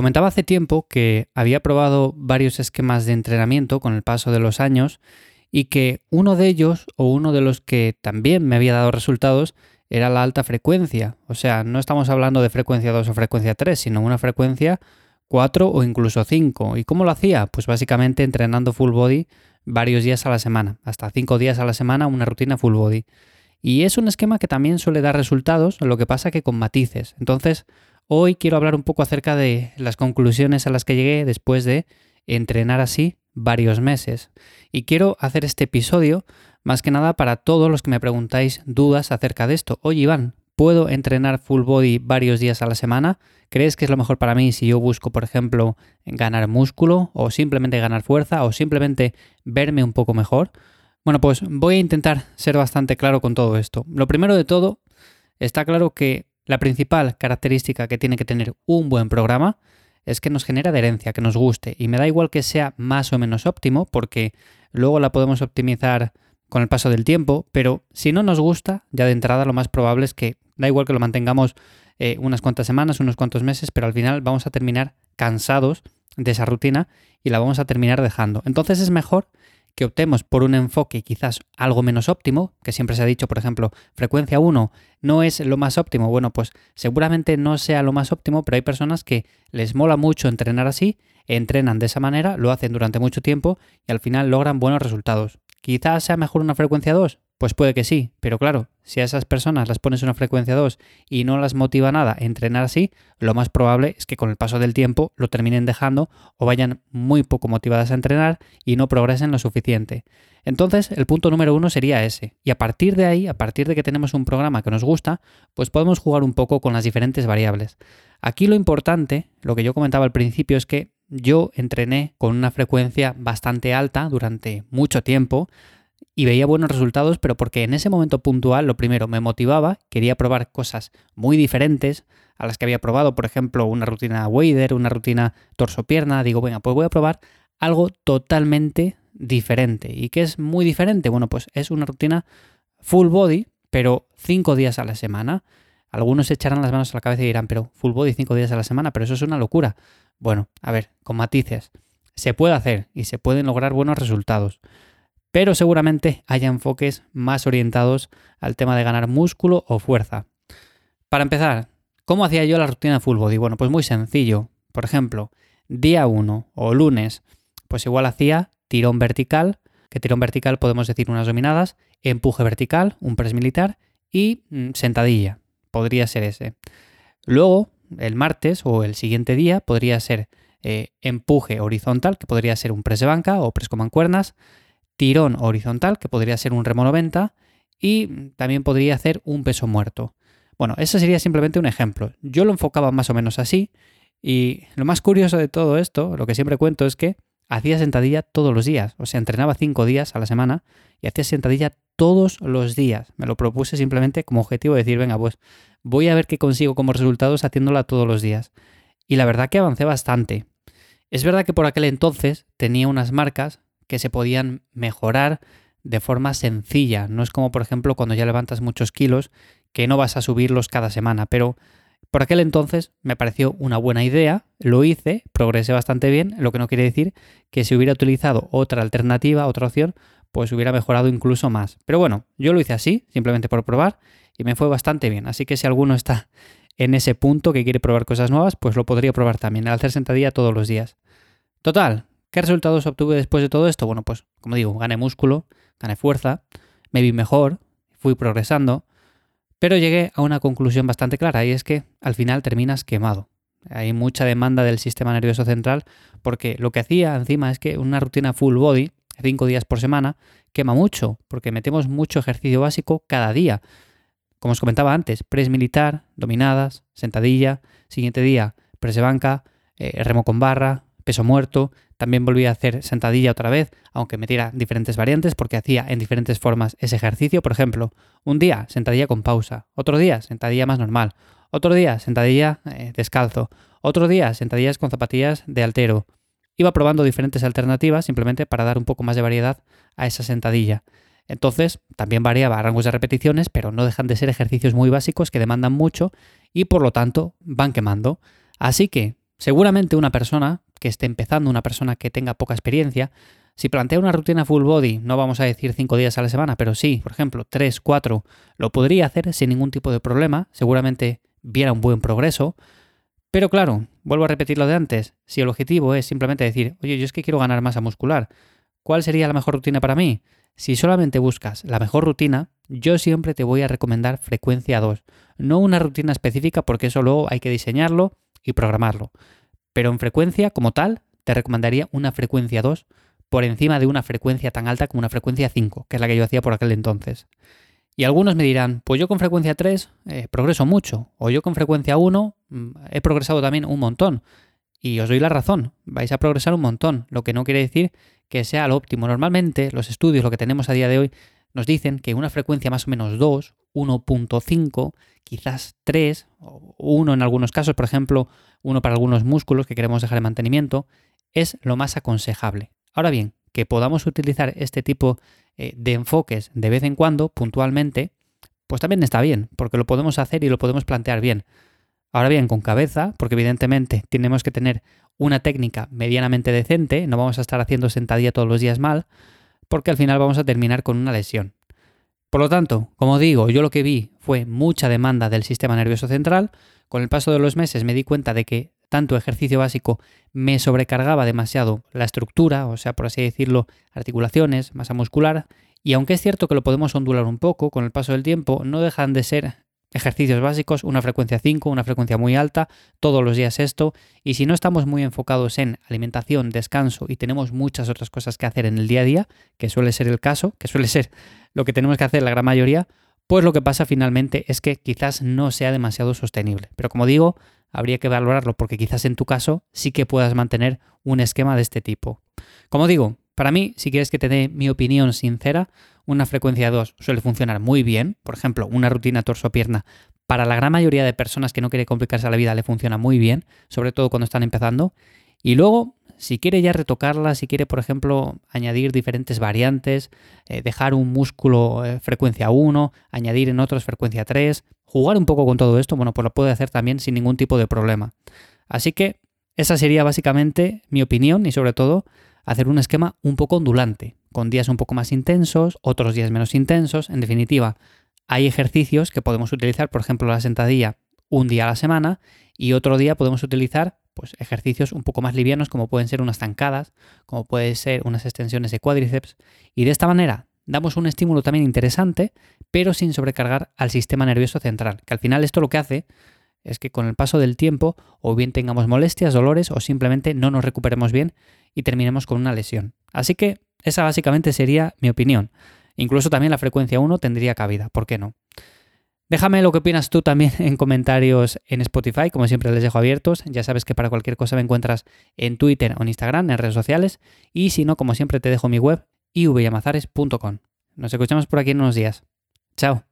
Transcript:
comentaba hace tiempo que había probado varios esquemas de entrenamiento con el paso de los años y que uno de ellos, o uno de los que también me había dado resultados, era la alta frecuencia. O sea, no estamos hablando de frecuencia 2 o frecuencia 3, sino una frecuencia 4 o incluso 5. ¿Y cómo lo hacía? Pues básicamente entrenando full body varios días a la semana, hasta 5 días a la semana, una rutina full body. Y es un esquema que también suele dar resultados, lo que pasa que con matices. Entonces, hoy quiero hablar un poco acerca de las conclusiones a las que llegué después de entrenar así varios meses. Y quiero hacer este episodio más que nada para todos los que me preguntáis dudas acerca de esto. Oye Iván, ¿puedo entrenar full body varios días a la semana? ¿Crees que es lo mejor para mí si yo busco, por ejemplo, ganar músculo o simplemente ganar fuerza o simplemente verme un poco mejor? Bueno, pues voy a intentar ser bastante claro con todo esto. Lo primero de todo, está claro que la principal característica que tiene que tener un buen programa es que nos genera adherencia, que nos guste. Y me da igual que sea más o menos óptimo, porque luego la podemos optimizar con el paso del tiempo, pero si no nos gusta, ya de entrada lo más probable es que da igual que lo mantengamos eh, unas cuantas semanas, unos cuantos meses, pero al final vamos a terminar cansados de esa rutina y la vamos a terminar dejando. Entonces es mejor que optemos por un enfoque quizás algo menos óptimo, que siempre se ha dicho, por ejemplo, frecuencia 1 no es lo más óptimo. Bueno, pues seguramente no sea lo más óptimo, pero hay personas que les mola mucho entrenar así, entrenan de esa manera, lo hacen durante mucho tiempo y al final logran buenos resultados. Quizás sea mejor una frecuencia 2, pues puede que sí, pero claro, si a esas personas las pones una frecuencia 2 y no las motiva nada a entrenar así, lo más probable es que con el paso del tiempo lo terminen dejando o vayan muy poco motivadas a entrenar y no progresen lo suficiente. Entonces, el punto número uno sería ese. Y a partir de ahí, a partir de que tenemos un programa que nos gusta, pues podemos jugar un poco con las diferentes variables. Aquí lo importante, lo que yo comentaba al principio, es que yo entrené con una frecuencia bastante alta durante mucho tiempo, y veía buenos resultados, pero porque en ese momento puntual, lo primero, me motivaba, quería probar cosas muy diferentes a las que había probado, por ejemplo, una rutina wader, una rutina torso-pierna, digo, venga, pues voy a probar algo totalmente diferente. ¿Y qué es muy diferente? Bueno, pues es una rutina full body, pero cinco días a la semana. Algunos se echarán las manos a la cabeza y dirán, pero full body cinco días a la semana, pero eso es una locura. Bueno, a ver, con matices. Se puede hacer y se pueden lograr buenos resultados pero seguramente haya enfoques más orientados al tema de ganar músculo o fuerza. Para empezar, ¿cómo hacía yo la rutina de full body? Bueno, pues muy sencillo. Por ejemplo, día 1 o lunes, pues igual hacía tirón vertical, que tirón vertical podemos decir unas dominadas, empuje vertical, un press militar y mm, sentadilla. Podría ser ese. Luego, el martes o el siguiente día podría ser eh, empuje horizontal, que podría ser un press de banca o press con mancuernas, tirón horizontal, que podría ser un remo 90, y también podría hacer un peso muerto. Bueno, ese sería simplemente un ejemplo. Yo lo enfocaba más o menos así, y lo más curioso de todo esto, lo que siempre cuento, es que hacía sentadilla todos los días. O sea, entrenaba cinco días a la semana y hacía sentadilla todos los días. Me lo propuse simplemente como objetivo de decir, venga, pues voy a ver qué consigo como resultados haciéndola todos los días. Y la verdad que avancé bastante. Es verdad que por aquel entonces tenía unas marcas que se podían mejorar de forma sencilla. No es como, por ejemplo, cuando ya levantas muchos kilos, que no vas a subirlos cada semana, pero por aquel entonces me pareció una buena idea, lo hice, progresé bastante bien, lo que no quiere decir que si hubiera utilizado otra alternativa, otra opción, pues hubiera mejorado incluso más. Pero bueno, yo lo hice así, simplemente por probar, y me fue bastante bien. Así que si alguno está en ese punto que quiere probar cosas nuevas, pues lo podría probar también, al hacer sentadilla todos los días. Total, ¿Qué resultados obtuve después de todo esto? Bueno, pues como digo, gané músculo, gané fuerza, me vi mejor, fui progresando, pero llegué a una conclusión bastante clara y es que al final terminas quemado. Hay mucha demanda del sistema nervioso central porque lo que hacía encima es que una rutina full body, cinco días por semana, quema mucho porque metemos mucho ejercicio básico cada día. Como os comentaba antes, press militar, dominadas, sentadilla, siguiente día, press de banca, eh, remo con barra, peso muerto, también volví a hacer sentadilla otra vez, aunque metiera diferentes variantes porque hacía en diferentes formas ese ejercicio. Por ejemplo, un día sentadilla con pausa, otro día sentadilla más normal, otro día sentadilla eh, descalzo, otro día sentadillas con zapatillas de altero. Iba probando diferentes alternativas simplemente para dar un poco más de variedad a esa sentadilla. Entonces, también variaba rangos de repeticiones, pero no dejan de ser ejercicios muy básicos que demandan mucho y por lo tanto van quemando. Así que Seguramente una persona que esté empezando, una persona que tenga poca experiencia, si plantea una rutina full body, no vamos a decir 5 días a la semana, pero sí, por ejemplo, 3, 4, lo podría hacer sin ningún tipo de problema, seguramente viera un buen progreso. Pero claro, vuelvo a repetir lo de antes, si el objetivo es simplemente decir, oye, yo es que quiero ganar masa muscular, ¿cuál sería la mejor rutina para mí? Si solamente buscas la mejor rutina, yo siempre te voy a recomendar frecuencia 2, no una rutina específica porque eso luego hay que diseñarlo y programarlo. Pero en frecuencia como tal, te recomendaría una frecuencia 2 por encima de una frecuencia tan alta como una frecuencia 5, que es la que yo hacía por aquel entonces. Y algunos me dirán, pues yo con frecuencia 3 eh, progreso mucho, o yo con frecuencia 1 mm, he progresado también un montón. Y os doy la razón, vais a progresar un montón, lo que no quiere decir que sea lo óptimo. Normalmente los estudios, lo que tenemos a día de hoy, nos dicen que una frecuencia más o menos 2, 1.5, quizás 3, o 1 en algunos casos, por ejemplo, uno para algunos músculos que queremos dejar en mantenimiento, es lo más aconsejable. Ahora bien, que podamos utilizar este tipo eh, de enfoques de vez en cuando, puntualmente, pues también está bien, porque lo podemos hacer y lo podemos plantear bien. Ahora bien, con cabeza, porque evidentemente tenemos que tener una técnica medianamente decente, no vamos a estar haciendo sentadilla todos los días mal, porque al final vamos a terminar con una lesión. Por lo tanto, como digo, yo lo que vi fue mucha demanda del sistema nervioso central. Con el paso de los meses me di cuenta de que tanto ejercicio básico me sobrecargaba demasiado la estructura, o sea, por así decirlo, articulaciones, masa muscular, y aunque es cierto que lo podemos ondular un poco con el paso del tiempo, no dejan de ser ejercicios básicos, una frecuencia 5, una frecuencia muy alta, todos los días esto, y si no estamos muy enfocados en alimentación, descanso y tenemos muchas otras cosas que hacer en el día a día, que suele ser el caso, que suele ser lo que tenemos que hacer la gran mayoría, pues lo que pasa finalmente es que quizás no sea demasiado sostenible. Pero como digo, habría que valorarlo porque quizás en tu caso sí que puedas mantener un esquema de este tipo. Como digo, para mí, si quieres que te dé mi opinión sincera, una frecuencia 2 suele funcionar muy bien. Por ejemplo, una rutina torso-pierna para la gran mayoría de personas que no quiere complicarse la vida le funciona muy bien, sobre todo cuando están empezando. Y luego, si quiere ya retocarla, si quiere, por ejemplo, añadir diferentes variantes, eh, dejar un músculo eh, frecuencia 1, añadir en otros frecuencia 3, jugar un poco con todo esto, bueno, pues lo puede hacer también sin ningún tipo de problema. Así que esa sería básicamente mi opinión y sobre todo hacer un esquema un poco ondulante, con días un poco más intensos, otros días menos intensos. En definitiva, hay ejercicios que podemos utilizar, por ejemplo, la sentadilla un día a la semana y otro día podemos utilizar pues, ejercicios un poco más livianos como pueden ser unas zancadas, como pueden ser unas extensiones de cuádriceps y de esta manera damos un estímulo también interesante, pero sin sobrecargar al sistema nervioso central, que al final esto lo que hace es que con el paso del tiempo o bien tengamos molestias, dolores o simplemente no nos recuperemos bien y terminemos con una lesión. Así que esa básicamente sería mi opinión. Incluso también la frecuencia 1 tendría cabida, ¿por qué no? Déjame lo que opinas tú también en comentarios en Spotify, como siempre les dejo abiertos. Ya sabes que para cualquier cosa me encuentras en Twitter o en Instagram, en redes sociales. Y si no, como siempre te dejo mi web ivyamazares.com. Nos escuchamos por aquí en unos días. Chao.